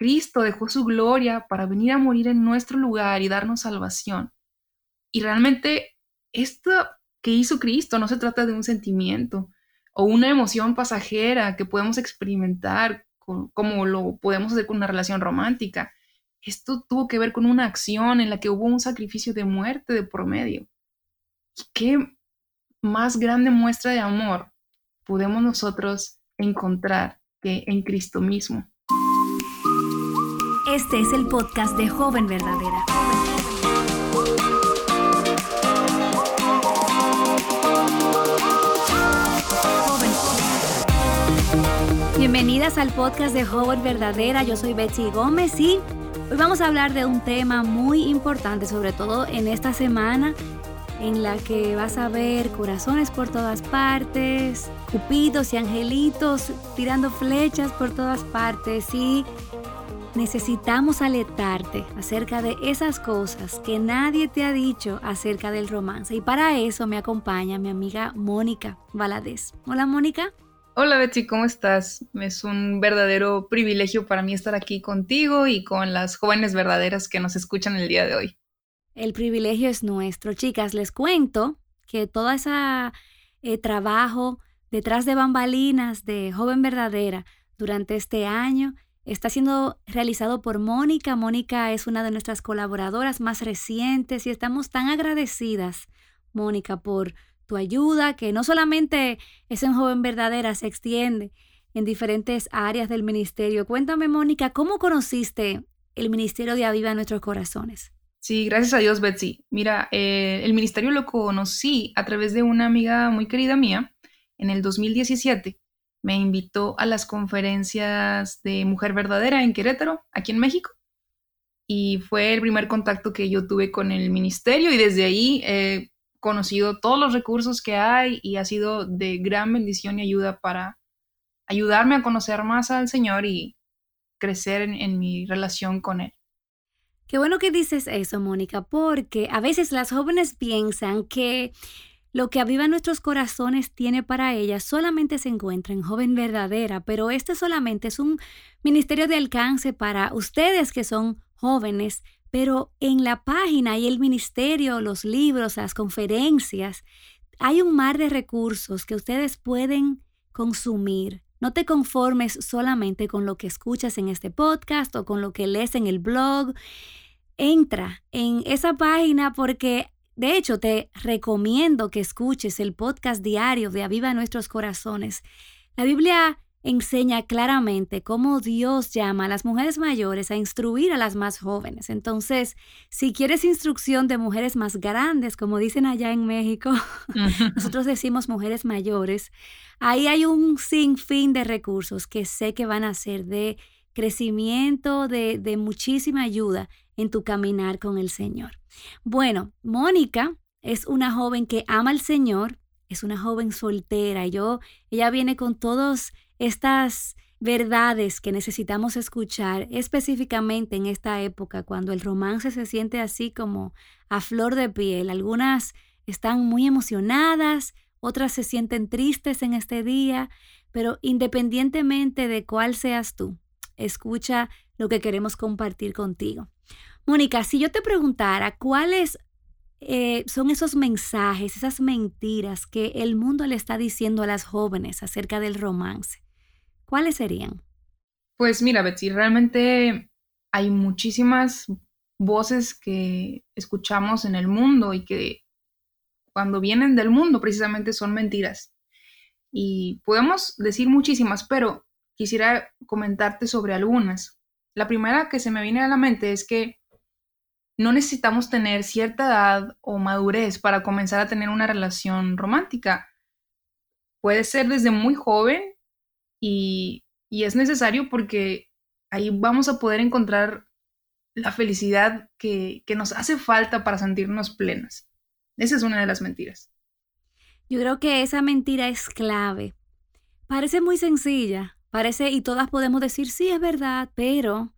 Cristo dejó su gloria para venir a morir en nuestro lugar y darnos salvación. Y realmente esto que hizo Cristo no se trata de un sentimiento o una emoción pasajera que podemos experimentar como lo podemos hacer con una relación romántica. Esto tuvo que ver con una acción en la que hubo un sacrificio de muerte de por medio. qué más grande muestra de amor podemos nosotros encontrar que en Cristo mismo? Este es el podcast de Joven Verdadera. Bienvenidas al podcast de Joven Verdadera. Yo soy Betsy Gómez y hoy vamos a hablar de un tema muy importante, sobre todo en esta semana en la que vas a ver corazones por todas partes, cupidos y angelitos tirando flechas por todas partes y necesitamos alertarte acerca de esas cosas que nadie te ha dicho acerca del romance. Y para eso me acompaña mi amiga Mónica Valadez. Hola Mónica. Hola Betsy, ¿cómo estás? Es un verdadero privilegio para mí estar aquí contigo y con las jóvenes verdaderas que nos escuchan el día de hoy. El privilegio es nuestro. Chicas, les cuento que todo ese eh, trabajo detrás de bambalinas de Joven Verdadera durante este año está siendo realizado por Mónica. Mónica es una de nuestras colaboradoras más recientes y estamos tan agradecidas, Mónica, por tu ayuda, que no solamente es en Joven Verdadera, se extiende en diferentes áreas del ministerio. Cuéntame, Mónica, ¿cómo conociste el Ministerio de Aviva Nuestros Corazones? Sí, gracias a Dios, Betsy. Mira, eh, el ministerio lo conocí a través de una amiga muy querida mía en el 2017. Me invitó a las conferencias de Mujer Verdadera en Querétaro, aquí en México. Y fue el primer contacto que yo tuve con el ministerio y desde ahí conocido todos los recursos que hay y ha sido de gran bendición y ayuda para ayudarme a conocer más al Señor y crecer en, mi relación con Él. Qué bueno que dices eso, Mónica, porque a veces las jóvenes piensan que lo que aviva nuestros corazones tiene para ellas solamente se encuentra en joven verdadera, pero este solamente es un ministerio de alcance para ustedes que son jóvenes, pero en la página y el ministerio, los libros, las conferencias, hay un mar de recursos que ustedes pueden consumir. No te conformes solamente con lo que escuchas en este podcast o con lo que lees en el blog. Entra en esa página porque de hecho te recomiendo que escuches el podcast diario de Aviva Nuestros Corazones. La Biblia enseña claramente cómo Dios llama a las mujeres mayores a instruir a las más jóvenes. Entonces, si quieres instrucción de mujeres más grandes, como dicen allá en México, nosotros decimos mujeres mayores, ahí hay un sinfín de recursos que sé que van a ser de crecimiento, de, muchísima ayuda en tu caminar con el Señor. Bueno, Mónica es una joven que ama al Señor, es una joven soltera. Yo, ella viene con todos estas verdades que necesitamos escuchar específicamente en esta época cuando el romance se siente así como a flor de piel. Algunas están muy emocionadas, otras se sienten tristes en este día, pero independientemente de cuál seas tú, escucha lo que queremos compartir contigo. Mónica, si yo te preguntara cuáles eh, son esos mensajes, esas mentiras que el mundo le está diciendo a las jóvenes acerca del romance, ¿cuáles serían? Pues mira, Betsy, realmente hay muchísimas voces que escuchamos en el mundo y que cuando vienen del mundo precisamente son mentiras. Y podemos decir muchísimas, pero quisiera comentarte sobre algunas. La primera que se me viene a la mente es que no necesitamos tener cierta edad o madurez para comenzar a tener una relación romántica. Puede ser desde muy joven y, es necesario porque ahí vamos a poder encontrar la felicidad que, que, nos hace falta para sentirnos plenas. Esa es una de las mentiras. Yo creo que esa mentira es clave. Parece muy sencilla, parece y todas podemos decir, sí, es verdad, pero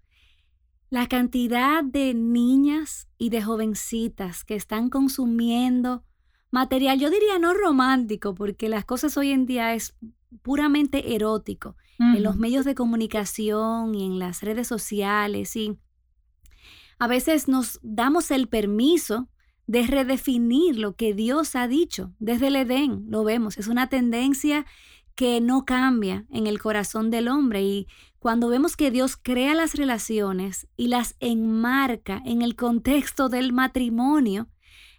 la cantidad de niñas y de jovencitas que están consumiendo material, yo diría no romántico, porque las cosas hoy en día es puramente erótico. en los medios de comunicación y en las redes sociales y a veces nos damos el permiso de redefinir lo que Dios ha dicho. Desde el Edén lo vemos, es una tendencia que no cambia en el corazón del hombre y cuando vemos que Dios crea las relaciones y las enmarca en el contexto del matrimonio,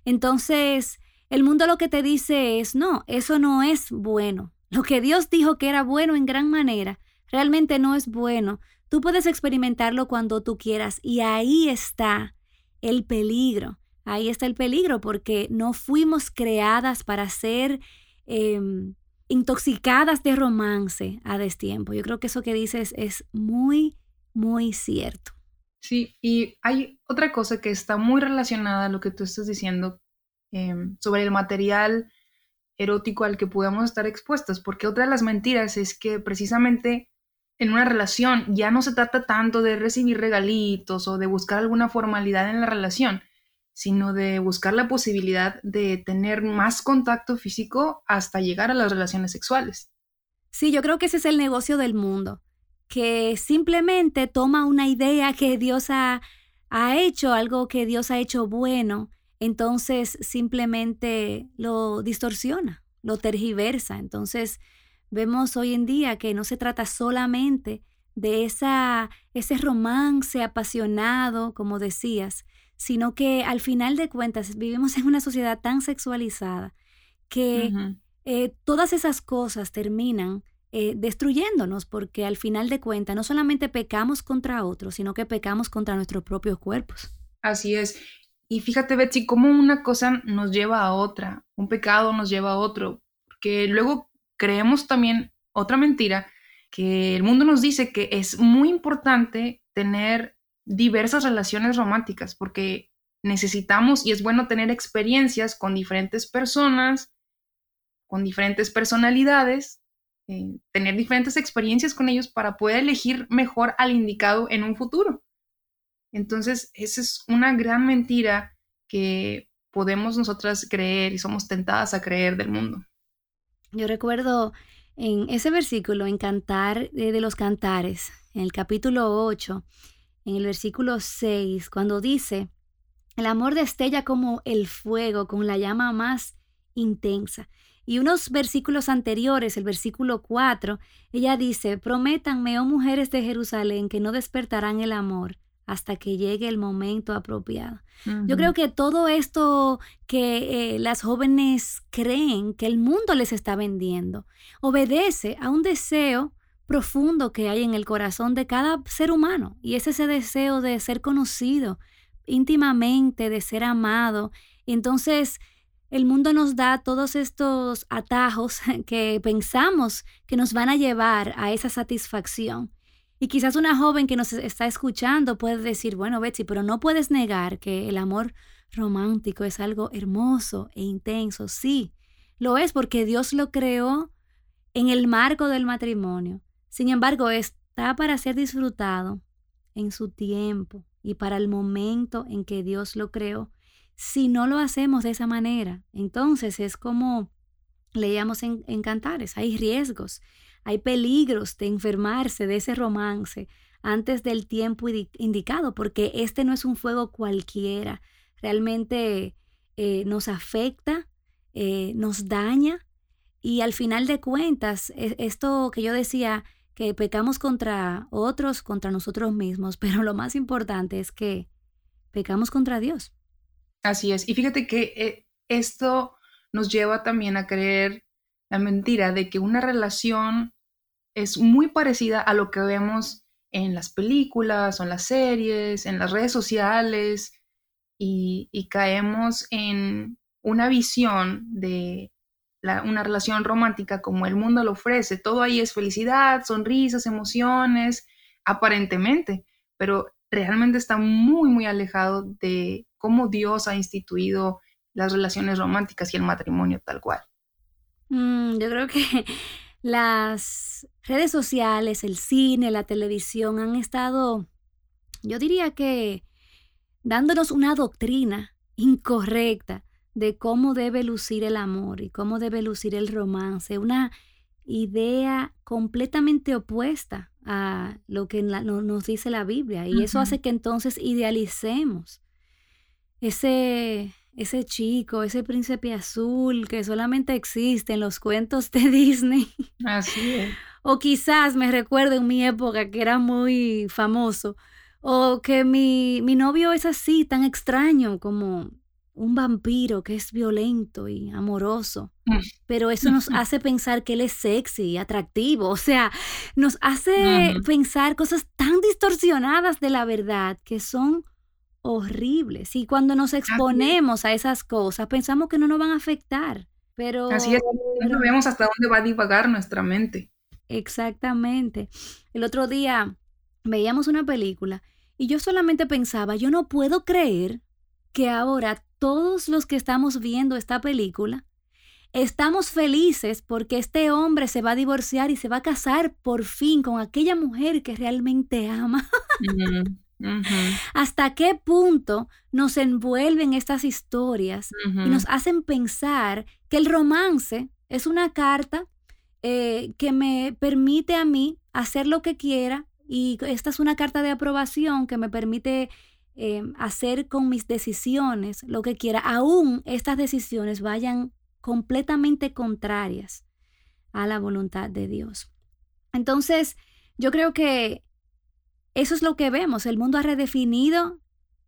entonces el mundo lo que te dice es, no, eso no es bueno. Lo que Dios dijo que era bueno en gran manera, realmente no es bueno. Tú puedes experimentarlo cuando tú quieras y ahí está el peligro. Ahí está el peligro porque no fuimos creadas para ser em, intoxicadas de romance a destiempo. Yo creo que eso que dices es muy, muy cierto. Sí, y hay otra cosa que está muy relacionada a lo que tú estás diciendo em, sobre el material erótico al que podemos estar expuestos, porque otra de las mentiras es que precisamente en una relación ya no se trata tanto de recibir regalitos o de buscar alguna formalidad en la relación, sino de buscar la posibilidad de tener más contacto físico hasta llegar a las relaciones sexuales. Sí, yo creo que ese es el negocio del mundo, que simplemente toma una idea que Dios ha, ha hecho, algo que Dios ha hecho bueno, entonces simplemente lo distorsiona, lo tergiversa. Entonces, Vemos hoy en día que no se trata solamente de esa, ese romance apasionado, como decías, sino que al final de cuentas vivimos en una sociedad tan sexualizada que eh, todas esas cosas terminan eh, destruyéndonos, porque al final de cuentas no solamente pecamos contra otros, sino que pecamos contra nuestros propios cuerpos. Así es. Y fíjate, Betsy, cómo una cosa nos lleva a otra, un pecado nos lleva a otro, porque luego creemos también otra mentira, que el mundo nos dice que es muy importante tener diversas relaciones románticas porque necesitamos y es bueno tener experiencias con diferentes personas, con diferentes personalidades, eh, tener diferentes experiencias con ellos para poder elegir mejor al indicado en un futuro. Entonces, esa es una gran mentira que podemos nosotras creer y somos tentadas a creer del mundo. Yo recuerdo en ese versículo, en Cantar de los Cantares, en el capítulo 8, en el versículo 6, cuando dice, el amor destella como el fuego, con la llama más intensa. Y unos versículos anteriores, el versículo 4, ella dice, prométanme, oh mujeres de Jerusalén, que no despertarán el amor hasta que llegue el momento apropiado. Yo creo que todo esto que eh, las jóvenes creen que el mundo les está vendiendo obedece a un deseo profundo que hay en el corazón de cada ser humano y es ese deseo de ser conocido íntimamente, de ser amado. entonces el mundo nos da todos estos atajos que pensamos que nos van a llevar a esa satisfacción. Y quizás una joven que nos está escuchando puede decir, bueno, Betsy, pero no puedes negar que el amor romántico es algo hermoso e intenso. Sí, lo es porque Dios lo creó en el marco del matrimonio. Sin embargo, está para ser disfrutado en su tiempo y para el momento en que Dios lo creó. Si no lo hacemos de esa manera, entonces es como leíamos en, Cantares, hay riesgos. Hay peligros de enfermarse de ese romance antes del tiempo indicado, porque este no es un fuego cualquiera. Realmente eh, nos afecta, eh, nos daña y al final de cuentas, e, esto que yo decía, que pecamos contra otros, contra nosotros mismos, pero lo más importante es que pecamos contra Dios. Así es. Y fíjate que eh, esto nos lleva también a creer la mentira de que una relación es muy parecida a lo que vemos en las películas en las series, en las redes sociales, y, caemos en una visión de una relación romántica como el mundo lo ofrece. Todo ahí es felicidad, sonrisas, emociones, aparentemente, pero realmente está muy, muy alejado de cómo Dios ha instituido las relaciones románticas y el matrimonio tal cual. Mm, yo creo que las redes sociales, el cine, la televisión han estado, yo diría que, dándonos una doctrina incorrecta de cómo debe lucir el amor y cómo debe lucir el romance, una idea completamente opuesta a lo que nos dice la Biblia. Y eso hace que entonces idealicemos ese, ese chico, ese príncipe azul que solamente existe en los cuentos de Disney. Así es. O quizás me recuerdo en mi época que era muy famoso. O que mi, mi novio es así, tan extraño como un vampiro que es violento y amoroso, mm. pero eso nos hace pensar que él es sexy, y atractivo, o sea, nos hace pensar cosas tan distorsionadas de la verdad que son horribles. Y cuando nos exponemos a esas cosas, pensamos que no nos van a afectar, pero... Así es, no vemos hasta dónde va a divagar nuestra mente. Exactamente. El otro día veíamos una película y yo solamente pensaba, yo no puedo creer que ahora todos los que estamos viendo esta película estamos felices porque este hombre se va a divorciar y se va a casar por fin con aquella mujer que realmente ama. ¿Hasta qué punto nos envuelven estas historias y nos hacen pensar que el romance es una carta eh, que me permite a mí hacer lo que quiera y esta es una carta de aprobación que me permite Em, hacer con mis decisiones lo que quiera, aún estas decisiones vayan completamente contrarias a la voluntad de Dios. Entonces, yo creo que eso es lo que vemos. El mundo ha redefinido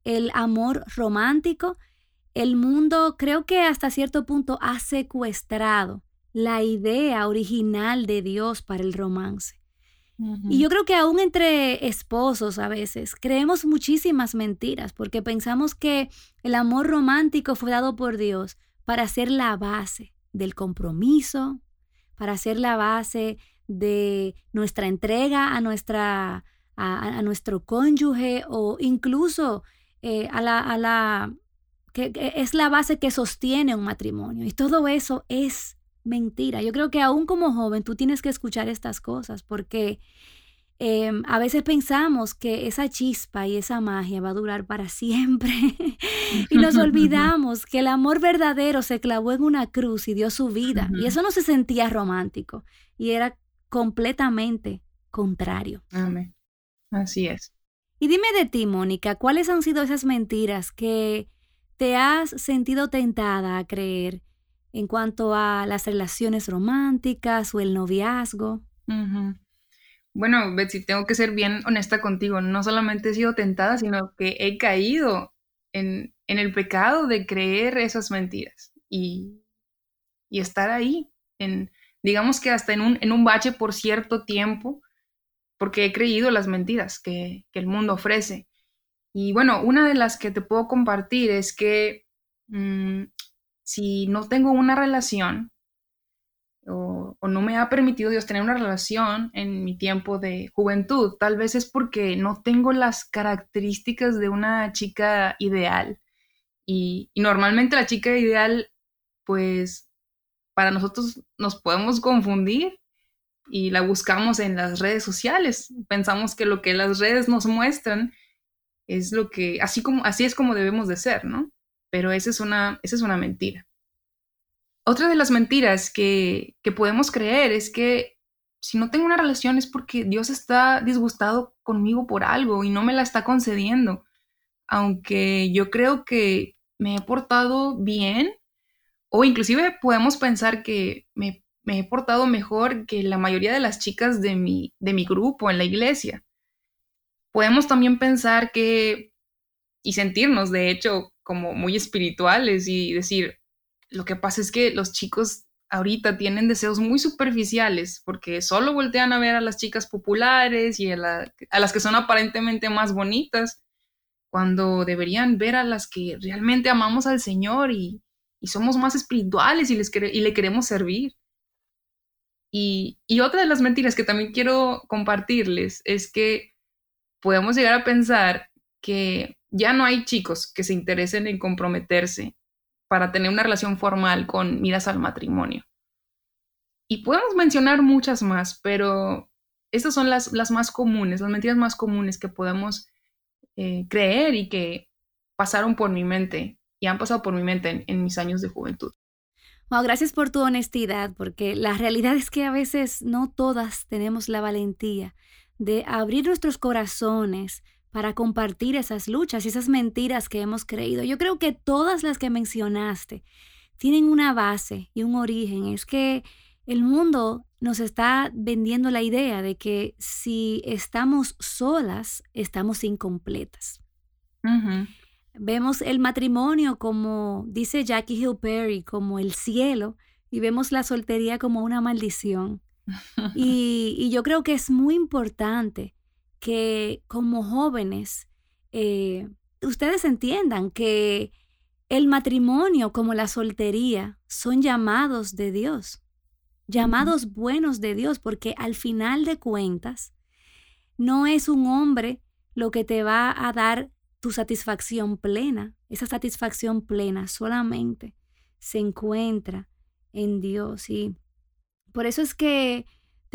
el amor romántico. El mundo creo que hasta cierto punto ha secuestrado la idea original de Dios para el romance. Y yo creo que aún entre esposos a veces creemos muchísimas mentiras porque pensamos que el amor romántico fue dado por Dios para ser la base del compromiso, para ser la base de nuestra entrega a, nuestra, a, nuestro cónyuge o incluso eh, a la, a la que es la base que sostiene un matrimonio. Y todo eso es mentira. Yo creo que aún como joven tú tienes que escuchar estas cosas porque em, a veces pensamos que esa chispa y esa magia va a durar para siempre y nos olvidamos que el amor verdadero se clavó en una cruz y dio su vida y eso no se sentía romántico y era completamente contrario. Amén. Así es. Y dime de ti, Mónica, ¿cuáles han sido esas mentiras que te has sentido tentada a creer en cuanto a las relaciones románticas o el noviazgo? Bueno, Betsy, tengo que ser bien honesta contigo. No solamente he sido tentada, sino que he caído en, el pecado de creer esas mentiras y, estar ahí, en, digamos que hasta en un, en bache por cierto tiempo, porque he creído las mentiras que, el mundo ofrece. Y bueno, una de las que te puedo compartir es que mm, si no tengo una relación o, no me ha permitido Dios tener una relación en mi tiempo de juventud, tal vez es porque no tengo las características de una chica ideal. Y, normalmente la chica ideal, pues para nosotros nos podemos confundir y la buscamos en las redes sociales. Pensamos que lo que las redes nos muestran es lo que, así como, así es como debemos de ser, ¿no? Pero esa es una, esa es una mentira. Otra de las mentiras que, podemos creer es que si no tengo una relación es porque Dios está disgustado conmigo por algo y no me la está concediendo. Aunque yo creo que me he portado bien o inclusive podemos pensar que me, he portado mejor que la mayoría de las chicas de mi, de mi grupo en la iglesia. Podemos también pensar que y sentirnos, de hecho, como muy espirituales y decir, lo que pasa es que los chicos ahorita tienen deseos muy superficiales porque solo voltean a ver a las chicas populares y a, las que son aparentemente más bonitas, cuando deberían ver a las que realmente amamos al Señor y, somos más espirituales y, les y le queremos servir. Y, y otra de las mentiras que también quiero compartirles es que podemos llegar a pensar que ya no hay chicos que se interesen en comprometerse para tener una relación formal con miras al matrimonio. Y podemos mencionar muchas más, pero estas son las, las más comunes, las mentiras más comunes que podemos eh, creer y que pasaron por mi mente y han pasado por mi mente en, mis años de juventud. gracias por tu honestidad, porque la realidad es que a veces no todas tenemos la valentía de abrir nuestros corazones para compartir esas luchas y esas mentiras que hemos creído. Yo creo que todas las que mencionaste tienen una base y un origen. Es que el mundo nos está vendiendo la idea de que si estamos solas, estamos incompletas. Vemos el matrimonio como, dice Jackie Hill Perry, como el cielo y vemos la soltería como una maldición. y, yo creo que es muy importante que como jóvenes eh, ustedes entiendan que el matrimonio como la soltería son llamados de Dios, llamados buenos de Dios, porque al final de cuentas no es un hombre lo que te va a dar tu satisfacción plena. Esa satisfacción plena solamente se encuentra en Dios. Y por eso es que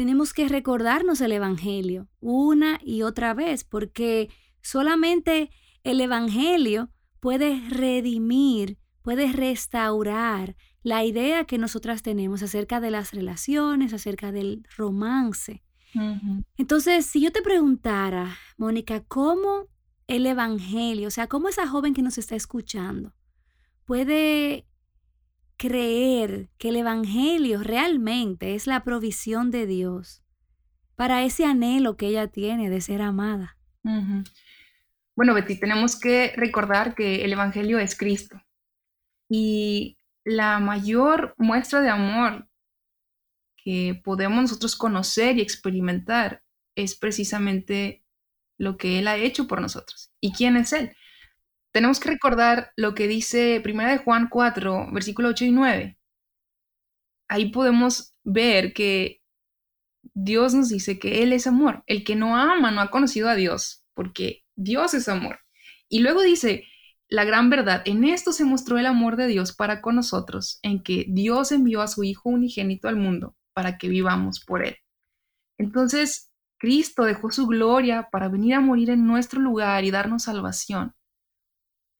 tenemos que recordarnos el Evangelio una y otra vez, porque solamente el Evangelio puede redimir, puede restaurar la idea que nosotras tenemos acerca de las relaciones, acerca del romance. Entonces, si yo te preguntara, Mónica, ¿cómo el Evangelio, o sea, cómo esa joven que nos está escuchando puede creer que el Evangelio realmente es la provisión de Dios para ese anhelo que ella tiene de ser amada? Bueno, Betty, tenemos que recordar que el Evangelio es Cristo. Y la mayor muestra de amor que podemos nosotros conocer y experimentar es precisamente lo que Él ha hecho por nosotros. ¿Y quién es Él? Tenemos que recordar lo que dice 1 de Juan 4, versículo 8 y 9. Ahí podemos ver que Dios nos dice que Él es amor. El que no ama no ha conocido a Dios, porque Dios es amor. Y luego dice, la gran verdad, en esto se mostró el amor de Dios para con nosotros, en que Dios envió a su Hijo unigénito al mundo para que vivamos por Él. Entonces, Cristo dejó su gloria para venir a morir en nuestro lugar y darnos salvación.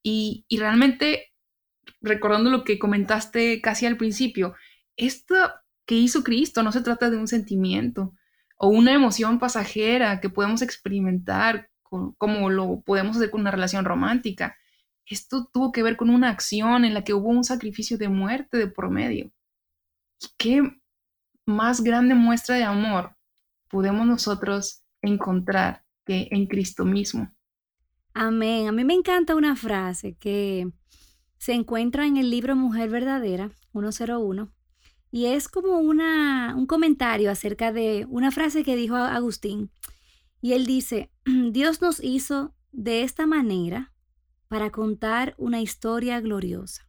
Y, realmente, recordando lo que comentaste casi al principio, esto que hizo Cristo no se trata de un sentimiento o una emoción pasajera que podemos experimentar como lo podemos hacer con una relación romántica. Esto tuvo que ver con una acción en la que hubo un sacrificio de muerte de por medio. qué más grande muestra de amor podemos nosotros encontrar que en Cristo mismo. Amén. A mí me encanta una frase que se encuentra en el libro Mujer Verdadera 101 y es como una, un comentario acerca de una frase que dijo Agustín. Y él dice, Dios nos hizo de esta manera para contar una historia gloriosa.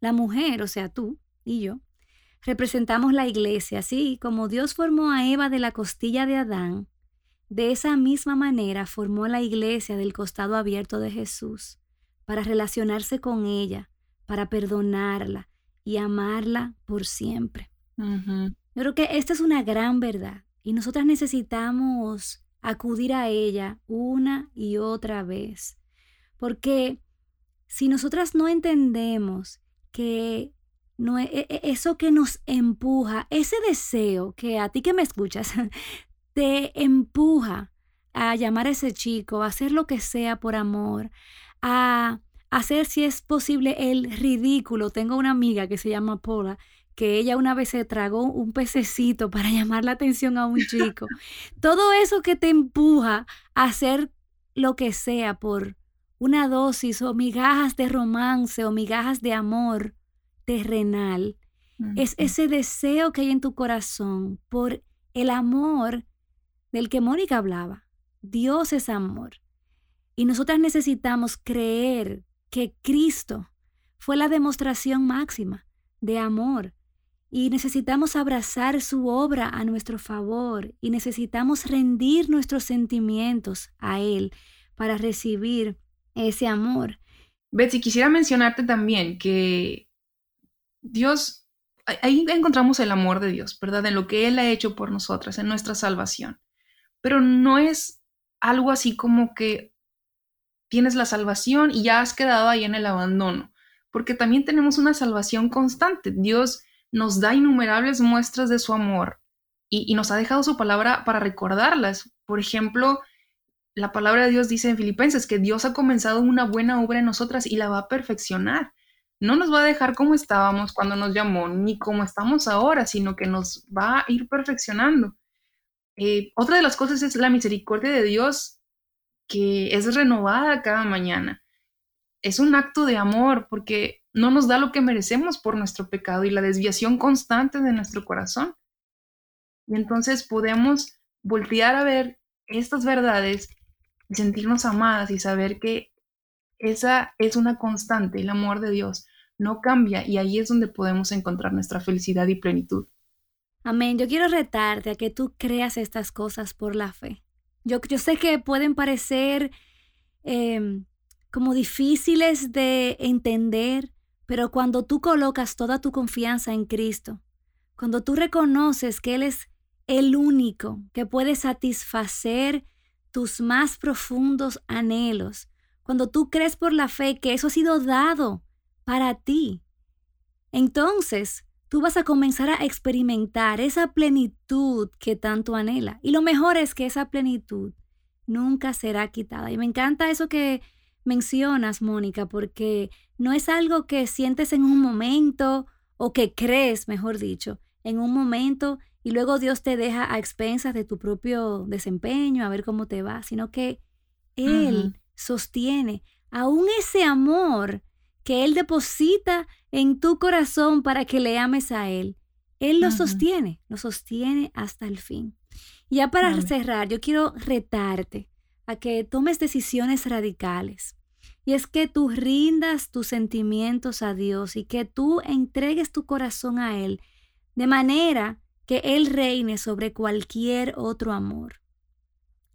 La mujer, o sea, tú y yo, representamos la iglesia, así como Dios formó a Eva de la costilla de Adán, de esa misma manera formó la iglesia del costado abierto de Jesús, para relacionarse con ella, para perdonarla y amarla por siempre. Yo creo que esta es una gran verdad y nosotras necesitamos acudir a ella una y otra vez, porque si nosotras no entendemos que no, e, e, eso que nos empuja, ese deseo que a ti que me escuchas, te empuja a llamar a ese chico, a hacer lo que sea por amor, a hacer si es posible el ridículo. Tengo una amiga que se llama Paula, que ella una vez se tragó un pececito para llamar la atención a un chico. Todo eso que te empuja a hacer lo que sea por una dosis o migajas de romance o migajas de amor, terrenal, es ese deseo que hay en tu corazón por el amor del que Mónica hablaba. Dios es amor. Y nosotras necesitamos creer que Cristo fue la demostración máxima de amor. Y necesitamos abrazar su obra a nuestro favor y necesitamos rendir nuestros sentimientos a Él para recibir ese amor. Betsy, quisiera mencionarte también que Dios, ahí encontramos el amor de Dios, ¿verdad? En lo que Él ha hecho por nosotras, en nuestra salvación. Pero no es algo así como que tienes la salvación y ya has quedado ahí en el abandono, porque también tenemos una salvación constante. Dios nos da innumerables muestras de su amor y, nos ha dejado su palabra para recordarlas. Por ejemplo, la palabra de Dios dice en Filipenses que Dios ha comenzado una buena obra en nosotras y la va a perfeccionar. No nos va a dejar como estábamos cuando nos llamó, ni como estamos ahora, sino que nos va a ir perfeccionando. Eh, otra de las cosas es la misericordia de Dios, que es renovada cada mañana. Es un acto de amor porque no nos da lo que merecemos por nuestro pecado y la desviación constante de nuestro corazón. Y entonces podemos voltear a ver estas verdades sentirnos amadas y saber que esa es una constante, el amor de Dios no cambia y ahí es donde podemos encontrar nuestra felicidad y plenitud. Amén. Yo quiero retarte a que tú creas estas cosas por la fe. Yo, sé que pueden parecer em, como difíciles de entender, pero cuando tú colocas toda tu confianza en Cristo, cuando tú reconoces que Él es el único que puede satisfacer tus más profundos anhelos, cuando tú crees por la fe que eso ha sido dado para ti, entonces tú vas a comenzar a experimentar esa plenitud que tanto anhela. Y lo mejor es que esa plenitud nunca será quitada. Y me encanta eso que mencionas, Mónica, porque no es algo que sientes en un momento o que crees, mejor dicho, en un momento y luego Dios te deja a expensas de tu propio desempeño, a ver cómo te va, sino que Él sostiene aún ese amor que Él deposita en tu corazón para que le ames a Él. Él lo sostiene, lo sostiene hasta el fin. Y ya para cerrar, yo quiero retarte a que tomes decisiones radicales. Y es que tú rindas tus sentimientos a Dios y que tú entregues tu corazón a Él de manera que Él reine sobre cualquier otro amor.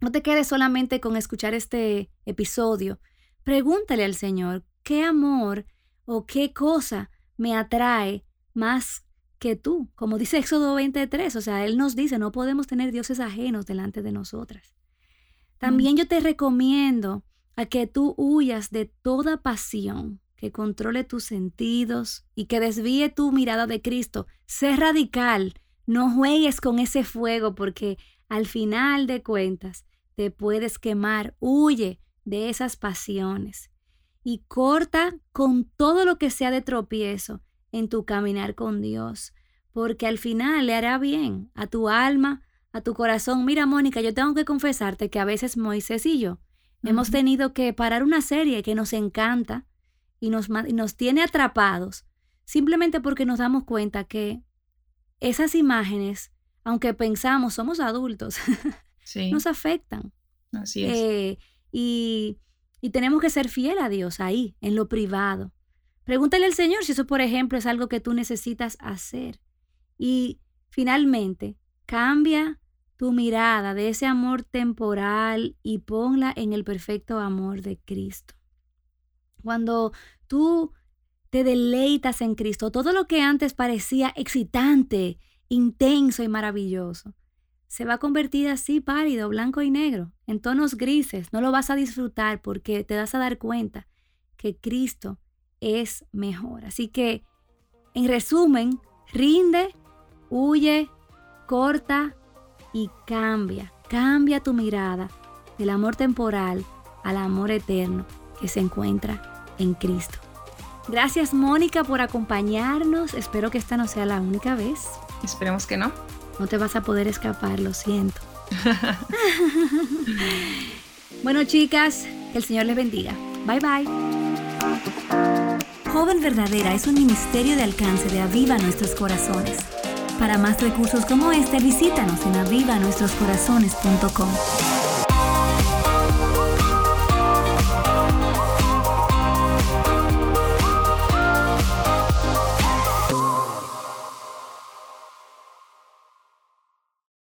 No te quedes solamente con escuchar este episodio. Pregúntale al Señor, ¿qué amor o qué cosa me atrae más que tú? Como dice Éxodo 23, o sea, Él nos dice, no podemos tener dioses ajenos delante de nosotras. También yo te recomiendo a que tú huyas de toda pasión que controle tus sentidos y que desvíe tu mirada de Cristo. Sé radical, no juegues con ese fuego porque al final de cuentas te puedes quemar. Huye de esas pasiones y corta con todo lo que sea de tropiezo en tu caminar con Dios, porque al final le hará bien a tu alma, a tu corazón. Mira, Mónica, yo tengo que confesarte que a veces Moisés y yo hemos tenido que parar una serie que nos encanta y nos, nos tiene atrapados, simplemente porque nos damos cuenta que esas imágenes, aunque pensamos somos adultos, nos afectan. Así es. Eh, y y tenemos que ser fiel a Dios ahí, en lo privado. Pregúntale al Señor si eso, por ejemplo, es algo que tú necesitas hacer. Y finalmente, cambia tu mirada de ese amor temporal y ponla en el perfecto amor de Cristo. Cuando tú te deleitas en Cristo, todo lo que antes parecía excitante, intenso y maravilloso, se va a convertir así pálido, blanco y negro, en tonos grises. No lo vas a disfrutar porque te vas a dar cuenta que Cristo es mejor. Así que, en resumen, rinde, huye, corta y cambia. Cambia tu mirada del amor temporal al amor eterno que se encuentra en Cristo. Gracias Mónica por acompañarnos. Espero que esta no sea la única vez. Esperemos que no. No te vas a poder escapar, lo siento. bueno, chicas, que el Señor les bendiga. Bye bye. Joven Verdadera es un ministerio de alcance de Aviva Nuestros Corazones. Para más recursos como este, visítanos en avivanuestroscorazones.com.